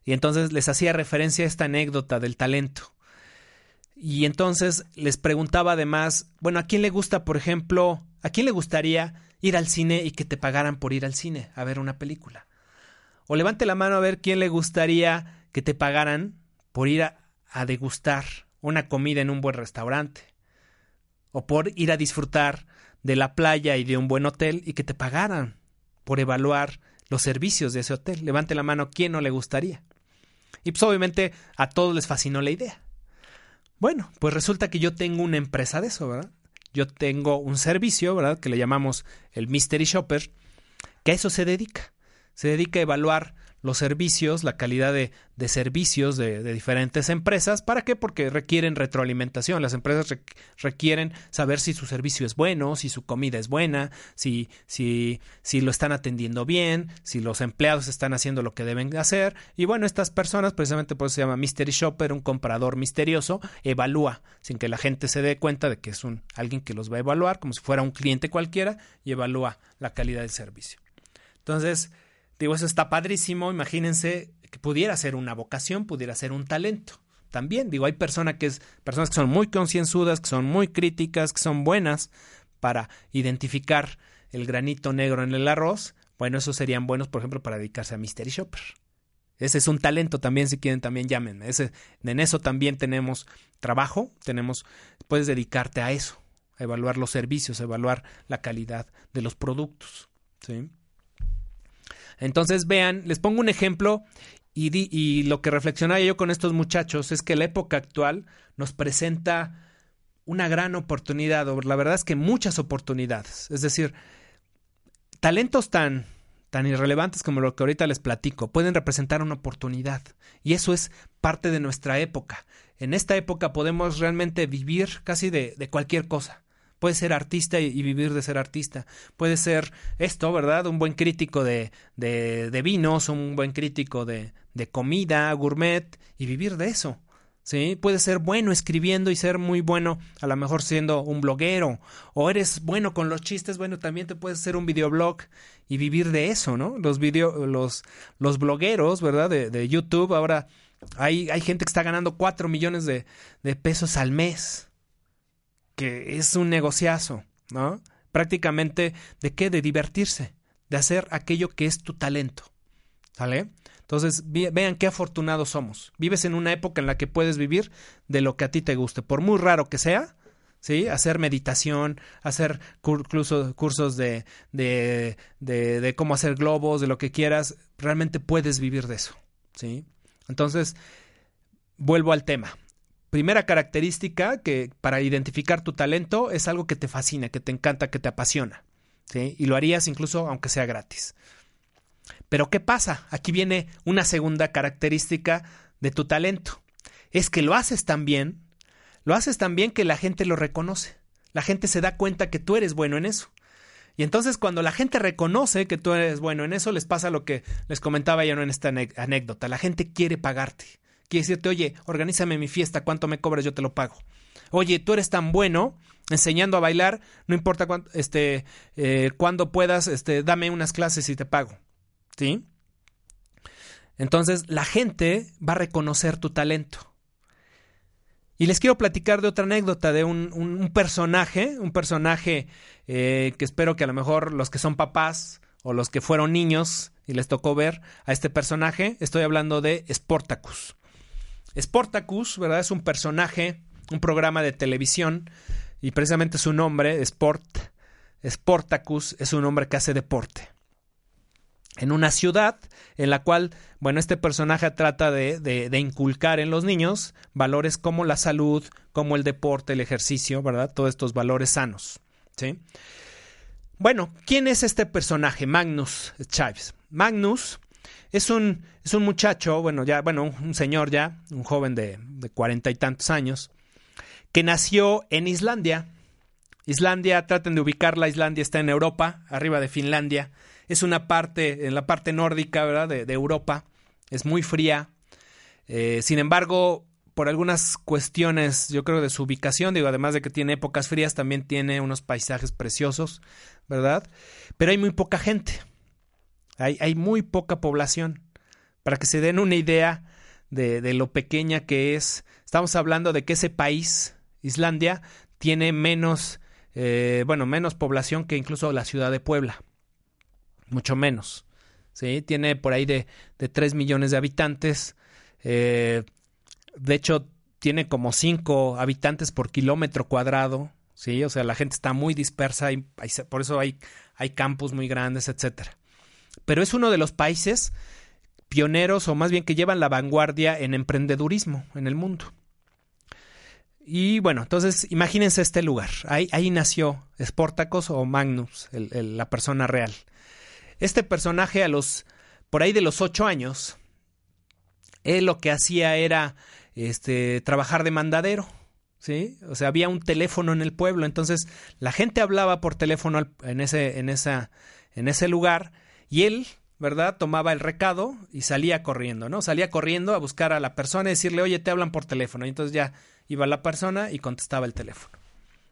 Y entonces les hacía referencia a esta anécdota del talento. Y entonces les preguntaba además, bueno, ¿a quién le gusta, por ejemplo, a quién le gustaría ir al cine y que te pagaran por ir al cine a ver una película? O levante la mano a ver quién le gustaría que te pagaran por ir a, degustar una comida en un buen restaurante, o por ir a disfrutar de la playa y de un buen hotel y que te pagaran por evaluar los servicios de ese hotel. Levante la mano, ¿quién no le gustaría? Y pues obviamente a todos les fascinó la idea. Bueno, pues resulta que yo tengo una empresa de eso, ¿verdad? Yo tengo un servicio, ¿verdad? Que le llamamos el Mystery Shopper, que a eso se dedica. Se dedica a evaluar los servicios, la calidad de, de servicios de, diferentes empresas. ¿Para qué? Porque requieren retroalimentación. Las empresas requieren saber si su servicio es bueno, si su comida es buena, si, si, si lo están atendiendo bien, si los empleados están haciendo lo que deben hacer. Y bueno, estas personas, precisamente por eso se llama Mystery Shopper, un comprador misterioso, evalúa sin que la gente se dé cuenta de que es un, alguien que los va a evaluar, como si fuera un cliente cualquiera, y evalúa la calidad del servicio. Entonces, Digo, eso está padrísimo. Imagínense que pudiera ser una vocación, pudiera ser un talento. También, digo, hay personas que, es, personas que son muy concienzudas, que son muy críticas, que son buenas para identificar el granito negro en el arroz. Bueno, esos serían buenos, por ejemplo, para dedicarse a Mystery Shopper. Ese es un talento también, si quieren, también llámenme. En eso también tenemos trabajo, tenemos, puedes dedicarte a eso, a evaluar los servicios, a evaluar la calidad de los productos. ¿sí? Entonces, vean, les pongo un ejemplo y, y lo que reflexionaba yo con estos muchachos es que la época actual nos presenta una gran oportunidad, o la verdad es que muchas oportunidades. Es decir, talentos tan, tan irrelevantes como lo que ahorita les platico, pueden representar una oportunidad. Y eso es parte de nuestra época. En esta época podemos realmente vivir casi de, de cualquier cosa. Puede ser artista y, vivir de ser artista. Puede ser esto, ¿verdad? Un buen crítico de, de, de vinos, un buen crítico de, de comida, gourmet, y vivir de eso. ¿sí? Puede ser bueno escribiendo y ser muy bueno, a lo mejor siendo un bloguero, o eres bueno con los chistes, bueno, también te puedes hacer un videoblog y vivir de eso, ¿no? Los video, los, los blogueros, ¿verdad? De, de YouTube, ahora hay, hay gente que está ganando cuatro millones de, de pesos al mes que es un negociazo, ¿no? Prácticamente de qué? De divertirse, de hacer aquello que es tu talento. ¿Sale? Entonces, vean qué afortunados somos. Vives en una época en la que puedes vivir de lo que a ti te guste, por muy raro que sea, ¿sí? Hacer meditación, hacer cursos, cursos de, de, de, de, cómo hacer globos, de lo que quieras, realmente puedes vivir de eso, ¿sí? Entonces, vuelvo al tema primera característica que para identificar tu talento es algo que te fascina, que te encanta, que te apasiona. ¿sí? Y lo harías incluso aunque sea gratis. Pero ¿qué pasa? Aquí viene una segunda característica de tu talento. Es que lo haces tan bien, lo haces tan bien que la gente lo reconoce. La gente se da cuenta que tú eres bueno en eso. Y entonces cuando la gente reconoce que tú eres bueno en eso, les pasa lo que les comentaba ya en esta anécdota. La gente quiere pagarte. Quiere decirte, oye, organízame mi fiesta, ¿cuánto me cobras? Yo te lo pago. Oye, tú eres tan bueno enseñando a bailar, no importa cuánto, este, eh, puedas, este, dame unas clases y te pago. ¿Sí? Entonces, la gente va a reconocer tu talento. Y les quiero platicar de otra anécdota de un, un, personaje, un personaje eh, que espero que a lo mejor los que son papás o los que fueron niños y les tocó ver a este personaje. Estoy hablando de Sportacus. Sportacus, ¿verdad? Es un personaje, un programa de televisión y precisamente su nombre, Sport, Sportacus, es un hombre que hace deporte. En una ciudad en la cual, bueno, este personaje trata de, de, inculcar en los niños valores como la salud, como el deporte, el ejercicio, ¿verdad? Todos estos valores sanos, ¿sí? Bueno, ¿quién es este personaje? Magnus Chaves. Magnus es un, es un muchacho, bueno, ya, bueno, un, señor ya, un joven de cuarenta y tantos años, que nació en Islandia. Islandia, traten de ubicarla, Islandia está en Europa, arriba de Finlandia. Es una parte, en la parte nórdica, ¿verdad? De, Europa. Es muy fría. Eh, sin embargo, por algunas cuestiones, yo creo, de su ubicación, digo, además de que tiene épocas frías, también tiene unos paisajes preciosos, ¿verdad? Pero hay muy poca gente. Hay, hay muy poca población. Para que se den una idea de, lo pequeña que es, estamos hablando de que ese país Islandia tiene menos, eh, bueno, menos población que incluso la ciudad de Puebla. Mucho menos. ¿sí? Tiene por ahí de, de 3 millones de habitantes. Eh, de hecho, tiene como 5 habitantes por kilómetro cuadrado. ¿sí? O sea, la gente está muy dispersa. Y, por eso hay, hay campus muy grandes, etcétera. Pero es uno de los países pioneros o más bien que llevan la vanguardia en emprendedurismo en el mundo. Y bueno, entonces imagínense este lugar. Ahí, ahí nació Sportacus o Magnus, la persona real. Este personaje a los, por ahí de los ocho años, él lo que hacía era este, trabajar de mandadero. ¿Sí? O sea, había un teléfono en el pueblo, entonces la gente hablaba por teléfono en ese, en esa, en ese lugar y él, ¿verdad? Tomaba el recado y salía corriendo, ¿no? Salía corriendo a buscar a la persona y decirle, oye, te hablan por teléfono. Y entonces ya iba la persona y contestaba el teléfono.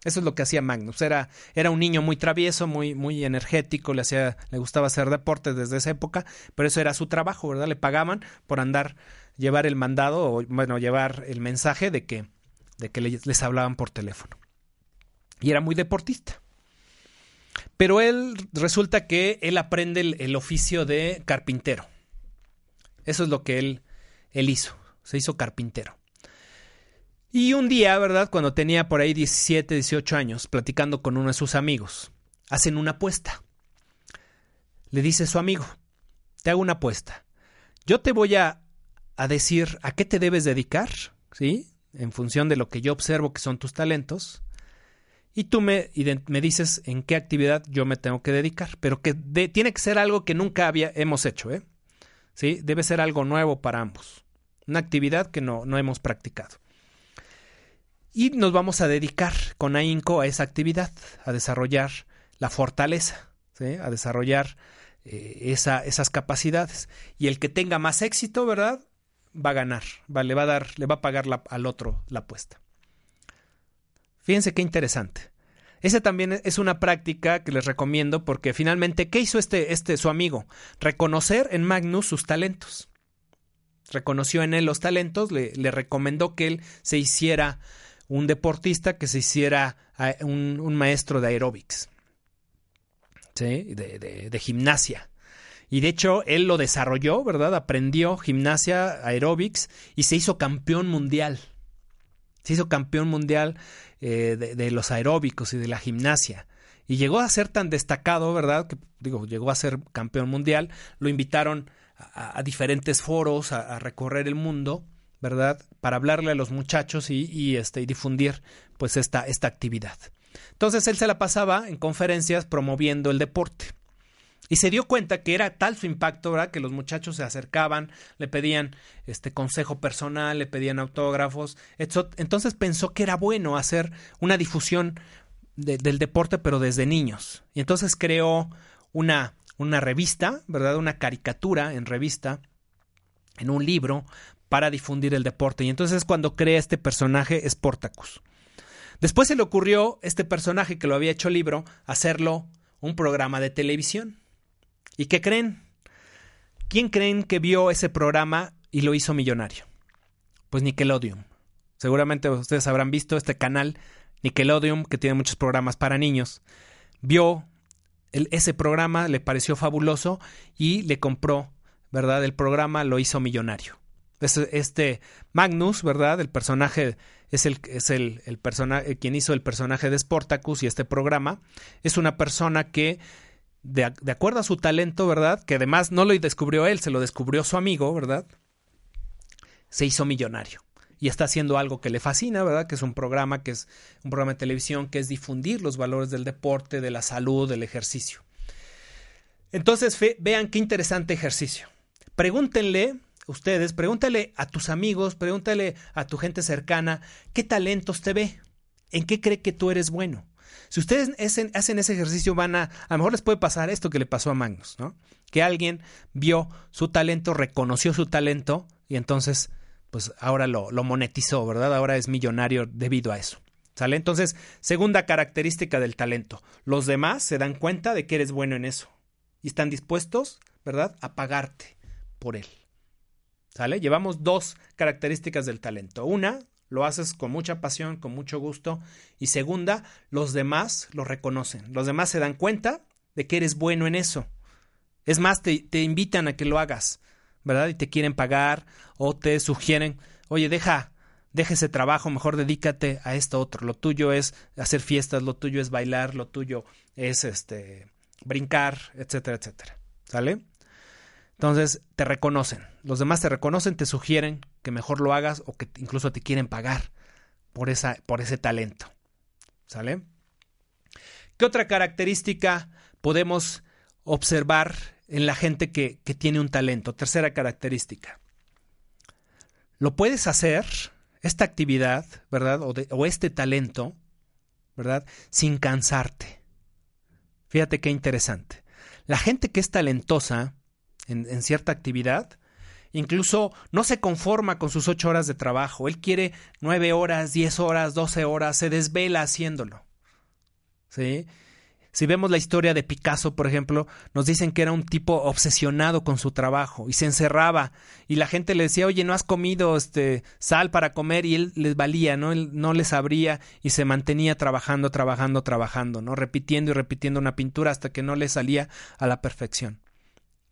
Eso es lo que hacía Magnus. Era, era un niño muy travieso, muy, muy energético, le, hacía, le gustaba hacer deporte desde esa época, pero eso era su trabajo, ¿verdad? Le pagaban por andar, llevar el mandado o, bueno, llevar el mensaje de que, de que les hablaban por teléfono. Y era muy deportista. Pero él resulta que él aprende el, oficio de carpintero. Eso es lo que él, él hizo. Se hizo carpintero. Y un día, ¿verdad? Cuando tenía por ahí 17, 18 años, platicando con uno de sus amigos, hacen una apuesta. Le dice su amigo, te hago una apuesta. Yo te voy a, a decir a qué te debes dedicar, ¿sí? En función de lo que yo observo que son tus talentos. Y tú me, me dices en qué actividad yo me tengo que dedicar. Pero que tiene que ser algo que nunca había, hemos hecho, ¿eh? ¿Sí? Debe ser algo nuevo para ambos. Una actividad que no, no hemos practicado. Y nos vamos a dedicar con ahínco a esa actividad, a desarrollar la fortaleza, a desarrollar eh, esa, esas capacidades. Y el que tenga más éxito, ¿verdad? Va a ganar, va, le va a dar, le va a pagar al otro la apuesta. Fíjense qué interesante. Esa también es una práctica que les recomiendo porque finalmente, ¿qué hizo este, este su amigo? Reconocer en Magnus sus talentos. Reconoció en él los talentos, le, le recomendó que él se hiciera un deportista que se hiciera un, maestro de aeróbics, ¿sí? de, de, gimnasia. Y de hecho, él lo desarrolló, ¿verdad? Aprendió gimnasia, aeróbics y se hizo campeón mundial. Se hizo campeón mundial eh, de, los aeróbicos y de la gimnasia. Y llegó a ser tan destacado, ¿verdad? Que digo, llegó a ser campeón mundial. Lo invitaron a, diferentes foros, a, recorrer el mundo. ¿verdad? Para hablarle a los muchachos y, este, difundir pues esta actividad. Entonces él se la pasaba en conferencias promoviendo el deporte. Y se dio cuenta que era tal su impacto, ¿verdad? Que los muchachos se acercaban, le pedían este consejo personal, le pedían autógrafos. Entonces pensó que era bueno hacer una difusión del deporte, pero desde niños. Y entonces creó una, una revista, ¿verdad? Una caricatura en revista, en un libro, para difundir el deporte. Y entonces es cuando crea este personaje Sportacus. Después se le ocurrió este personaje que lo había hecho libro, hacerlo un programa de televisión. ¿Y qué creen? ¿Quién creen que vio ese programa y lo hizo millonario? Pues Nickelodeon. Seguramente ustedes habrán visto este canal Nickelodeon, que tiene muchos programas para niños. Vio ese programa le pareció fabuloso y le compró, ¿verdad? El programa lo hizo millonario. Este, Magnus, ¿verdad? El personaje es el, es el, quien hizo el personaje de Sportacus y este programa, es una persona que de, acuerdo a su talento, ¿verdad? Que además no lo descubrió él, se lo descubrió su amigo, ¿verdad? Se hizo millonario y está haciendo algo que le fascina, ¿verdad? Que es un programa que es un programa de televisión que es difundir los valores del deporte, de la salud, del ejercicio. Entonces, vean qué interesante ejercicio. Pregúntenle, ustedes, pregúntale a tus amigos, pregúntale a tu gente cercana, ¿qué talentos te ve? ¿En qué cree que tú eres bueno? Si ustedes hacen, ese ejercicio, van a, a lo mejor les puede pasar esto que le pasó a Magnus, ¿no? Que alguien vio su talento, reconoció su talento y entonces pues ahora lo, lo monetizó, ¿verdad? Ahora es millonario debido a eso. ¿Sale? Entonces, segunda característica del talento. Los demás se dan cuenta de que eres bueno en eso. Y están dispuestos, ¿verdad?, a pagarte por él. ¿Sale? Llevamos dos características del talento. Una, lo haces con mucha pasión, con mucho gusto. Y segunda, los demás lo reconocen. Los demás se dan cuenta de que eres bueno en eso. Es más, te, te invitan a que lo hagas. ¿verdad? Y te quieren pagar o te sugieren, oye, deja, deja ese trabajo, mejor dedícate a esto otro. Lo tuyo es hacer fiestas, lo tuyo es bailar, lo tuyo es este brincar, etcétera, etcétera. ¿Sale? Entonces te reconocen. Los demás te reconocen, te sugieren que mejor lo hagas o que incluso te quieren pagar por, esa, por ese talento. ¿Sale? ¿Qué otra característica podemos observar en la gente que, tiene un talento. Tercera característica. Lo puedes hacer, esta actividad, ¿verdad? O, este talento, ¿verdad? Sin cansarte. Fíjate qué interesante. La gente que es talentosa en, en, cierta actividad, incluso no se conforma con sus ocho horas de trabajo. Él quiere nueve horas, diez horas, doce horas, se desvela haciéndolo. ¿Sí? Si vemos la historia de Picasso, por ejemplo, nos dicen que era un tipo obsesionado con su trabajo y se encerraba y la gente le decía, oye, no has comido este, sal para comer y él les valía, ¿no? Él no les abría y se mantenía trabajando, trabajando, trabajando, ¿no? Repitiendo y repitiendo una pintura hasta que no le salía a la perfección.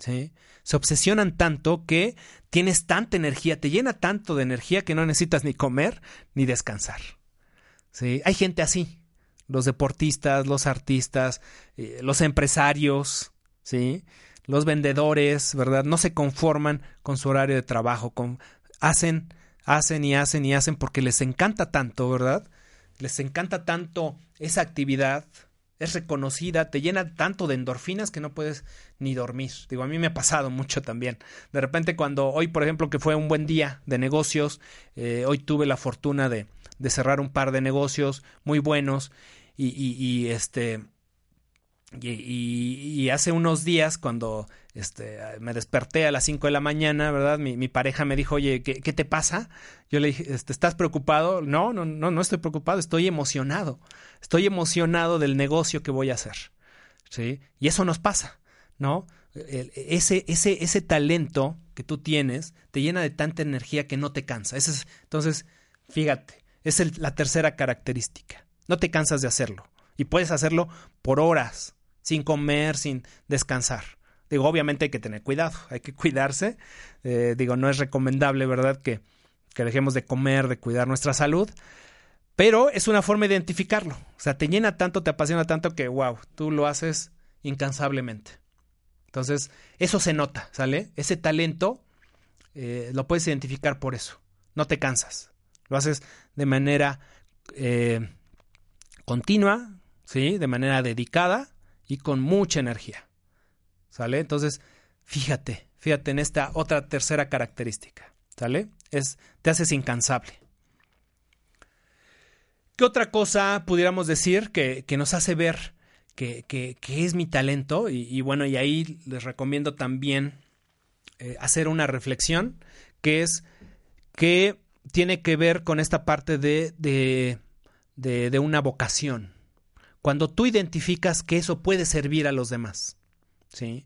¿Sí? Se obsesionan tanto que tienes tanta energía, te llena tanto de energía que no necesitas ni comer ni descansar. ¿Sí? Hay gente así, los deportistas, los artistas, eh, los empresarios, ¿sí? Los vendedores, ¿verdad? No se conforman con su horario de trabajo, con, hacen, hacen y hacen y hacen porque les encanta tanto, ¿verdad? Les encanta tanto esa actividad, es reconocida, te llena tanto de endorfinas que no puedes ni dormir. Digo, a mí me ha pasado mucho también. De repente cuando hoy, por ejemplo, que fue un buen día de negocios, eh, hoy tuve la fortuna de, de cerrar un par de negocios muy buenos y, este y, hace unos días cuando este, me desperté a las 5 de la mañana, ¿verdad? Mi, pareja me dijo, oye, ¿qué, ¿qué, te pasa? Yo le dije, este, ¿estás preocupado? No, no, no, no estoy preocupado, estoy emocionado. Estoy emocionado del negocio que voy a hacer. ¿Sí? Y eso nos pasa, ¿no? ese, ese, ese talento que tú tienes te llena de tanta energía que no te cansa. es, entonces, fíjate, es la tercera característica. No te cansas de hacerlo. Y puedes hacerlo por horas, sin comer, sin descansar. Digo, obviamente hay que tener cuidado, *laughs* hay que cuidarse. Eh, digo, no es recomendable, ¿verdad?, que, que dejemos de comer, de cuidar nuestra salud. Pero es una forma de identificarlo. O sea, te llena tanto, te apasiona tanto que, wow, tú lo haces incansablemente. Entonces, eso se nota, ¿sale? Ese talento eh, lo puedes identificar por eso. No te cansas. Lo haces de manera eh, continua, ¿sí? De manera dedicada y con mucha energía. ¿Sale? Entonces, fíjate, fíjate en esta otra tercera característica. ¿Sale? Es, te haces incansable. ¿Qué otra cosa pudiéramos decir que, nos hace ver que, es mi talento? Y, bueno, y ahí les recomiendo también eh, hacer una reflexión que es que tiene que ver con esta parte de de, una vocación. Cuando tú identificas que eso puede servir a los demás. ¿Sí?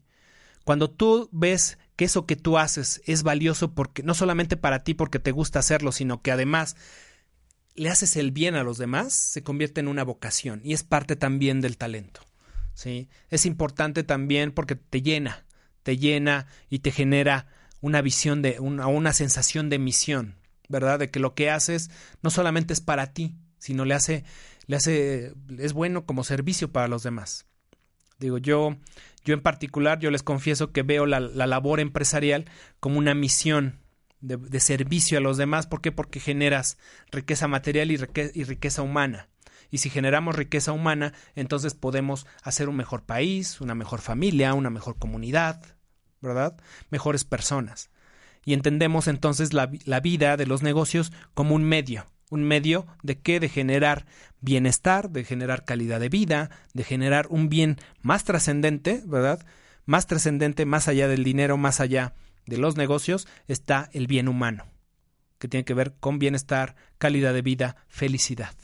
Cuando tú ves que eso que tú haces es valioso porque no solamente para ti porque te gusta hacerlo, sino que además le haces el bien a los demás, se convierte en una vocación y es parte también del talento. ¿sí? Es importante también porque te llena, te llena y te genera una visión de, una, una sensación de misión, ¿verdad? De que lo que haces no solamente es para ti, sino le hace, le hace, es bueno como servicio para los demás. Digo, yo, yo en particular, yo les confieso que veo la, la labor empresarial como una misión de, servicio a los demás. ¿Por qué? Porque generas riqueza material y, riqueza, humana. Y si generamos riqueza humana, entonces podemos hacer un mejor país, una mejor familia, una mejor comunidad, ¿verdad? Mejores personas. Y entendemos entonces la vida de los negocios como un medio, un medio de qué? De generar bienestar, de generar calidad de vida, de generar un bien más trascendente, ¿verdad? Más trascendente, más allá del dinero, más allá de los negocios, está el bien humano, que tiene que ver con bienestar, calidad de vida, felicidad.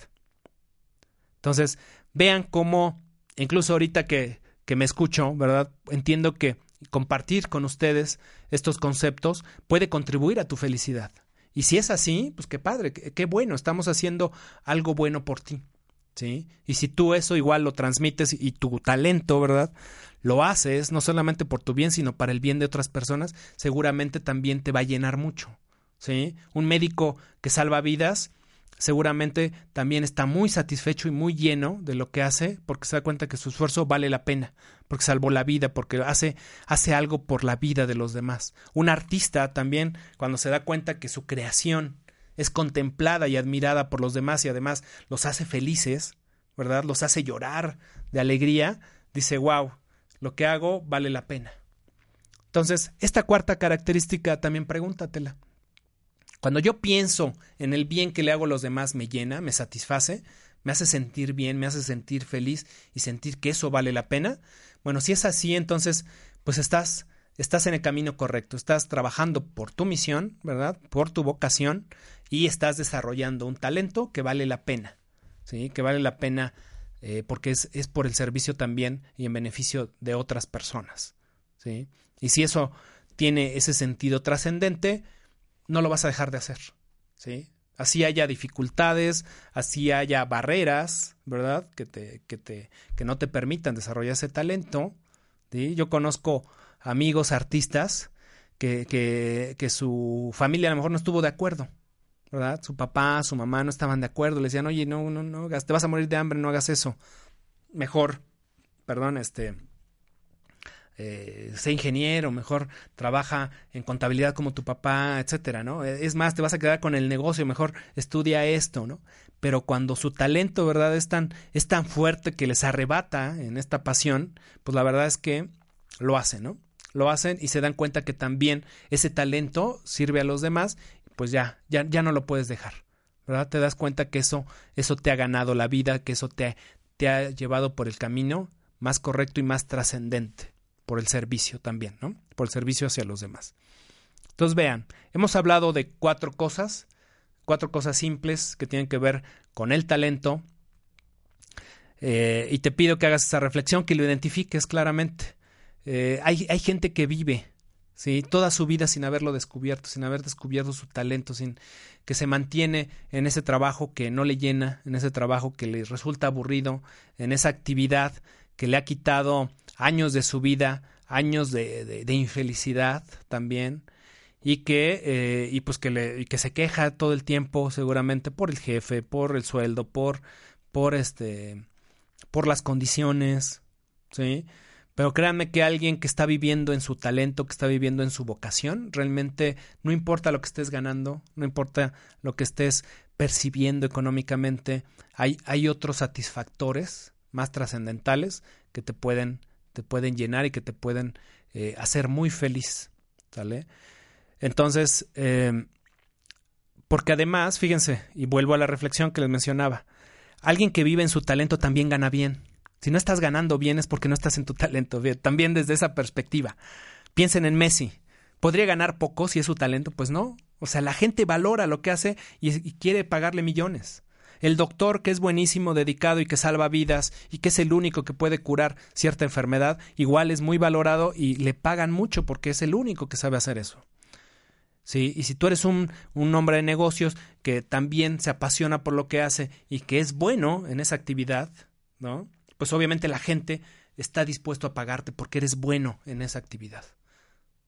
Entonces, vean cómo, incluso ahorita que, que me escucho, ¿verdad? Entiendo que compartir con ustedes estos conceptos puede contribuir a tu felicidad. Y si es así, pues qué padre, qué, qué, bueno, estamos haciendo algo bueno por ti. ¿Sí? Y si tú eso igual lo transmites y tu talento, ¿verdad? Lo haces no solamente por tu bien, sino para el bien de otras personas, seguramente también te va a llenar mucho. ¿Sí? Un médico que salva vidas, seguramente también está muy satisfecho y muy lleno de lo que hace porque se da cuenta que su esfuerzo vale la pena, porque salvó la vida, porque hace, hace algo por la vida de los demás. Un artista también, cuando se da cuenta que su creación es contemplada y admirada por los demás y además los hace felices, ¿verdad? Los hace llorar de alegría, dice, wow, lo que hago vale la pena. Entonces, esta cuarta característica también pregúntatela. Cuando yo pienso en el bien que le hago a los demás, me llena, me satisface, me hace sentir bien, me hace sentir feliz y sentir que eso vale la pena. Bueno, si es así, entonces, pues estás, estás en el camino correcto, estás trabajando por tu misión, ¿verdad? Por tu vocación y estás desarrollando un talento que vale la pena, ¿sí? Que vale la pena eh, porque es, es por el servicio también y en beneficio de otras personas, ¿sí? Y si eso tiene ese sentido trascendente, no lo vas a dejar de hacer, ¿sí? Así haya dificultades, así haya barreras, ¿verdad? Que te, que te, que no te permitan desarrollar ese talento. ¿sí? Yo conozco amigos artistas que, que, que su familia a lo mejor no estuvo de acuerdo, ¿verdad? Su papá, su mamá no estaban de acuerdo, le decían, oye, no, no, no, te vas a morir de hambre, no hagas eso. Mejor, perdón, este, eh, sé ingeniero, mejor trabaja en contabilidad como tu papá, etcétera, ¿no? Es más, te vas a quedar con el negocio, mejor estudia esto, ¿no? Pero cuando su talento, ¿verdad? Es tan, es tan fuerte que les arrebata en esta pasión, pues la verdad es que lo hacen, ¿no? Lo hacen y se dan cuenta que también ese talento sirve a los demás, pues ya, ya, ya no lo puedes dejar, ¿verdad? Te das cuenta que eso, eso te ha ganado la vida, que eso te, te ha llevado por el camino más correcto y más trascendente por el servicio también, ¿no? Por el servicio hacia los demás. Entonces vean, hemos hablado de cuatro cosas, cuatro cosas simples que tienen que ver con el talento. Eh, y te pido que hagas esa reflexión, que lo identifiques claramente. Eh, hay, hay, gente que vive ¿sí? toda su vida sin haberlo descubierto, sin haber descubierto su talento, sin que se mantiene en ese trabajo que no le llena, en ese trabajo que le resulta aburrido, en esa actividad que le ha quitado años de su vida, años de, infelicidad también, y que, eh, y pues que, le, y que se queja todo el tiempo seguramente por el jefe, por el sueldo, por, por este, por las condiciones, ¿sí? Pero créanme que alguien que está viviendo en su talento, que está viviendo en su vocación, realmente no importa lo que estés ganando, no importa lo que estés percibiendo económicamente, hay, hay otros satisfactores más trascendentales que te pueden, te pueden llenar y que te pueden eh, hacer muy feliz. ¿Sale? Entonces, eh, porque además, fíjense, y vuelvo a la reflexión que les mencionaba, alguien que vive en su talento también gana bien. Si no estás ganando bien es porque no estás en tu *laughs* talento. También desde esa perspectiva. Piensen en Messi. ¿Podría ganar poco si es su talento? Pues no. O sea, la gente valora lo que hace y quiere pagarle millones. El doctor, que es buenísimo, dedicado y que salva vidas y que es el único que puede curar cierta enfermedad, igual es muy valorado y le pagan mucho porque es el único que sabe hacer eso. ¿Sí? Y si tú eres un, un hombre de negocios que también se apasiona por lo que hace y que es bueno en esa actividad, ¿no? Pues obviamente la gente está dispuesto a pagarte porque eres bueno en esa actividad.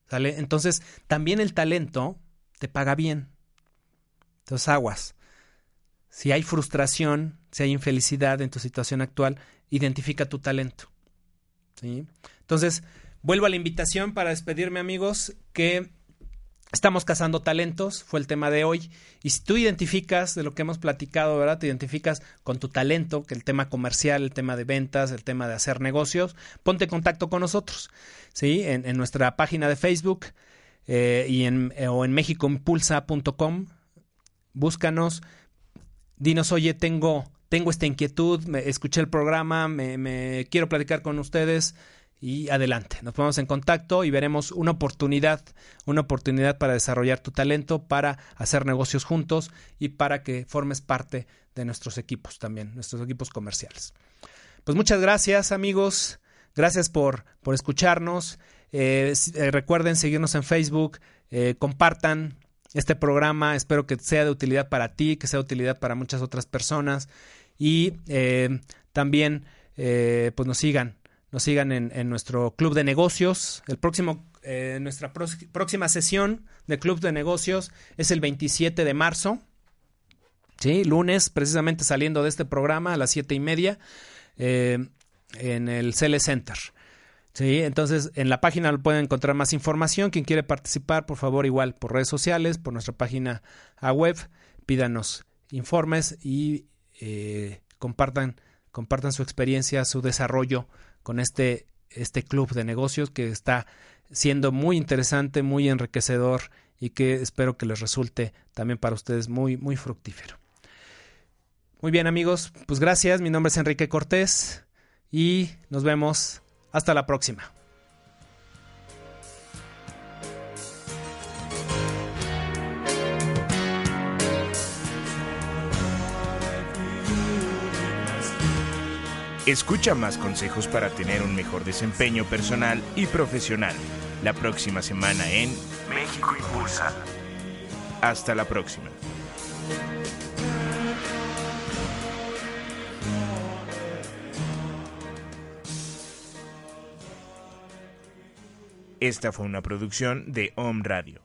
¿Sale? Entonces, también el talento te paga bien. Entonces, aguas. Si hay frustración, si hay infelicidad en tu situación actual, identifica tu talento. ¿Sí? Entonces, vuelvo a la invitación para despedirme, amigos, que Estamos cazando talentos, fue el tema de hoy. Y si tú identificas de lo que hemos platicado, ¿verdad? Te identificas con tu talento, que el tema comercial, el tema de ventas, el tema de hacer negocios, ponte en contacto con nosotros, ¿sí? En, nuestra página de Facebook eh, y en, eh, o en mexicoimpulsa.com. Búscanos, dinos, oye, tengo, tengo esta inquietud, me, escuché el programa, me, quiero platicar con ustedes y adelante. Nos ponemos en contacto y veremos una oportunidad, una oportunidad para desarrollar tu talento, para hacer negocios juntos y para que formes parte de nuestros equipos también, nuestros equipos comerciales. Pues muchas gracias amigos, gracias por, por escucharnos. Eh, eh, recuerden seguirnos en Facebook, eh, compartan este programa, espero que sea de utilidad para ti, que sea de utilidad para muchas otras personas y también pues nos sigan nos sigan en, nuestro club de negocios. El próximo, eh, nuestra próxima sesión de club de negocios es el 27 de marzo. Sí, lunes, precisamente saliendo de este programa a las siete y media eh, en el Cele Center. Sí, entonces en la página pueden encontrar más información. Quien quiere participar, por favor, igual por redes sociales, por nuestra página a web, pídanos informes y eh, compartan, compartan su experiencia, su desarrollo con este, este club de negocios que está siendo muy interesante, muy enriquecedor y que espero que les resulte también para ustedes muy, muy fructífero. Muy bien amigos, pues gracias, mi nombre es Enrique Cortés y nos vemos hasta la próxima. Escucha más consejos para tener un mejor desempeño personal y profesional la próxima semana en México Impulsa. Hasta la próxima. Esta fue una producción de Home Radio.